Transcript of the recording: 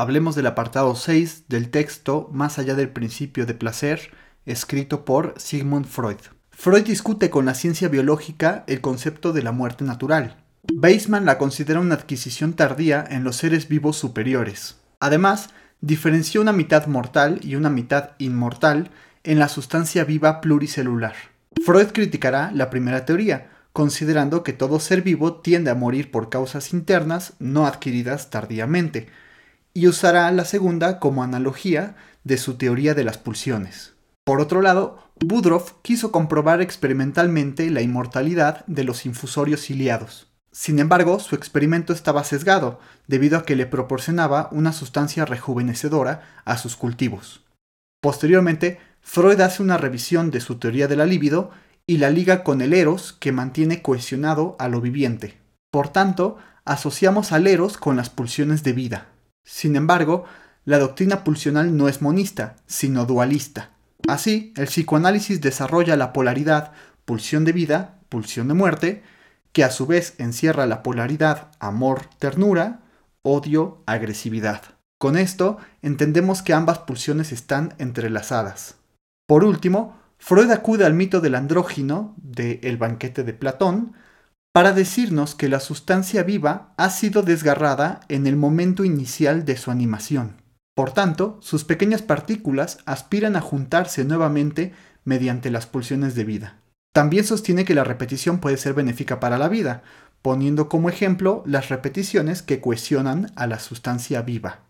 hablemos del apartado 6 del texto Más allá del principio de placer, escrito por Sigmund Freud. Freud discute con la ciencia biológica el concepto de la muerte natural. Weismann la considera una adquisición tardía en los seres vivos superiores. Además, diferenció una mitad mortal y una mitad inmortal en la sustancia viva pluricelular. Freud criticará la primera teoría, considerando que todo ser vivo tiende a morir por causas internas no adquiridas tardíamente, y usará la segunda como analogía de su teoría de las pulsiones. Por otro lado, Budroff quiso comprobar experimentalmente la inmortalidad de los infusorios ciliados. Sin embargo, su experimento estaba sesgado, debido a que le proporcionaba una sustancia rejuvenecedora a sus cultivos. Posteriormente, Freud hace una revisión de su teoría de la libido y la liga con el eros que mantiene cohesionado a lo viviente. Por tanto, asociamos al eros con las pulsiones de vida. Sin embargo, la doctrina pulsional no es monista, sino dualista. Así, el psicoanálisis desarrolla la polaridad pulsión de vida, pulsión de muerte, que a su vez encierra la polaridad amor-ternura, odio-agresividad. Con esto entendemos que ambas pulsiones están entrelazadas. Por último, Freud acude al mito del andrógino de El banquete de Platón para decirnos que la sustancia viva ha sido desgarrada en el momento inicial de su animación. Por tanto, sus pequeñas partículas aspiran a juntarse nuevamente mediante las pulsiones de vida. También sostiene que la repetición puede ser benéfica para la vida, poniendo como ejemplo las repeticiones que cohesionan a la sustancia viva.